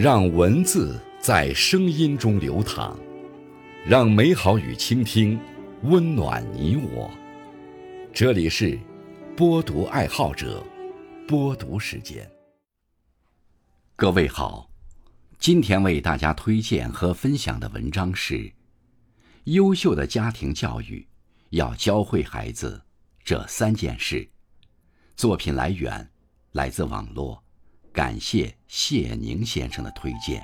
让文字在声音中流淌，让美好与倾听温暖你我。这里是播读爱好者播读时间。各位好，今天为大家推荐和分享的文章是《优秀的家庭教育要教会孩子这三件事》。作品来源来自网络。感谢谢宁先生的推荐。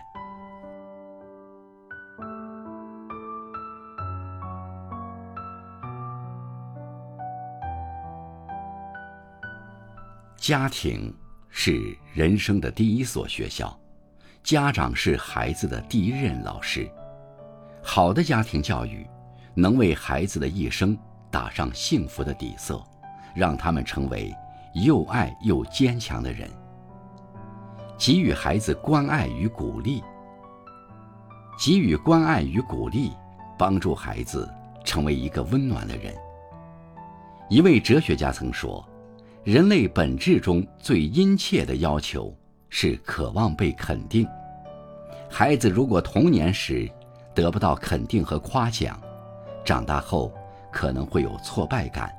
家庭是人生的第一所学校，家长是孩子的第一任老师。好的家庭教育，能为孩子的一生打上幸福的底色，让他们成为又爱又坚强的人。给予孩子关爱与鼓励，给予关爱与鼓励，帮助孩子成为一个温暖的人。一位哲学家曾说：“人类本质中最殷切的要求是渴望被肯定。孩子如果童年时得不到肯定和夸奖，长大后可能会有挫败感，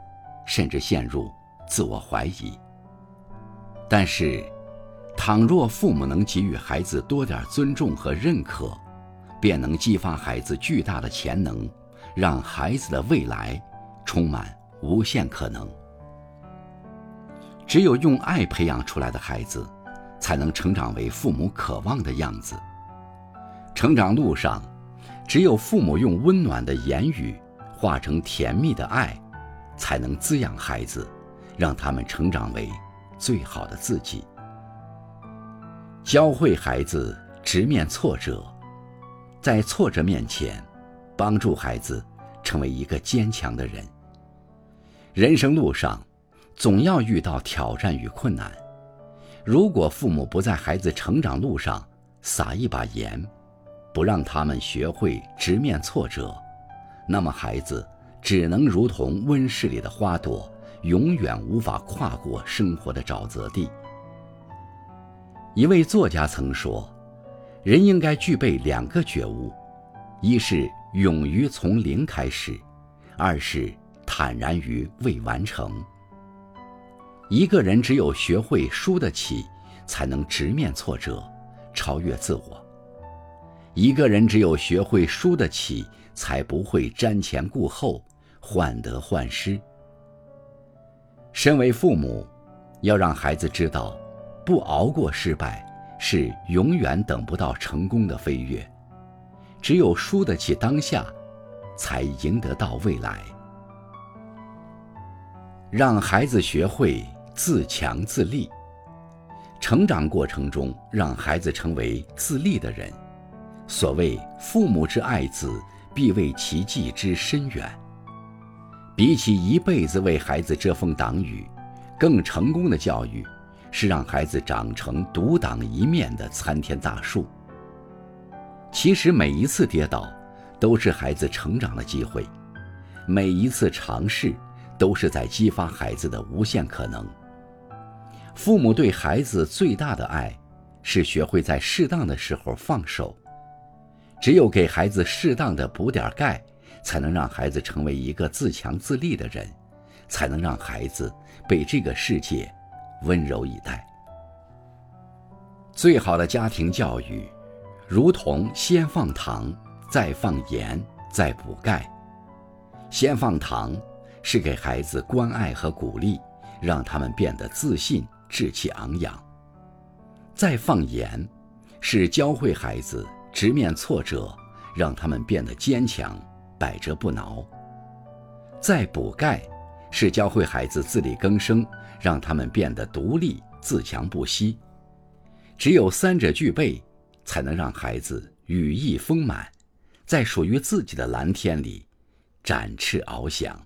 甚至陷入自我怀疑。但是，倘若父母能给予孩子多点尊重和认可，便能激发孩子巨大的潜能，让孩子的未来充满无限可能。只有用爱培养出来的孩子，才能成长为父母渴望的样子。成长路上，只有父母用温暖的言语化成甜蜜的爱，才能滋养孩子，让他们成长为最好的自己。教会孩子直面挫折，在挫折面前，帮助孩子成为一个坚强的人。人生路上，总要遇到挑战与困难。如果父母不在孩子成长路上撒一把盐，不让他们学会直面挫折，那么孩子只能如同温室里的花朵，永远无法跨过生活的沼泽地。一位作家曾说：“人应该具备两个觉悟，一是勇于从零开始，二是坦然于未完成。一个人只有学会输得起，才能直面挫折，超越自我。一个人只有学会输得起，才不会瞻前顾后，患得患失。身为父母，要让孩子知道。”不熬过失败，是永远等不到成功的飞跃。只有输得起当下，才赢得到未来。让孩子学会自强自立，成长过程中让孩子成为自立的人。所谓“父母之爱子，必为其计之深远”。比起一辈子为孩子遮风挡雨，更成功的教育。是让孩子长成独当一面的参天大树。其实每一次跌倒，都是孩子成长的机会；每一次尝试，都是在激发孩子的无限可能。父母对孩子最大的爱，是学会在适当的时候放手。只有给孩子适当的补点钙，才能让孩子成为一个自强自立的人，才能让孩子被这个世界。温柔以待。最好的家庭教育，如同先放糖，再放盐，再补钙。先放糖，是给孩子关爱和鼓励，让他们变得自信、志气昂扬；再放盐，是教会孩子直面挫折，让他们变得坚强、百折不挠；再补钙。是教会孩子自力更生，让他们变得独立自强不息。只有三者具备，才能让孩子羽翼丰满，在属于自己的蓝天里展翅翱翔。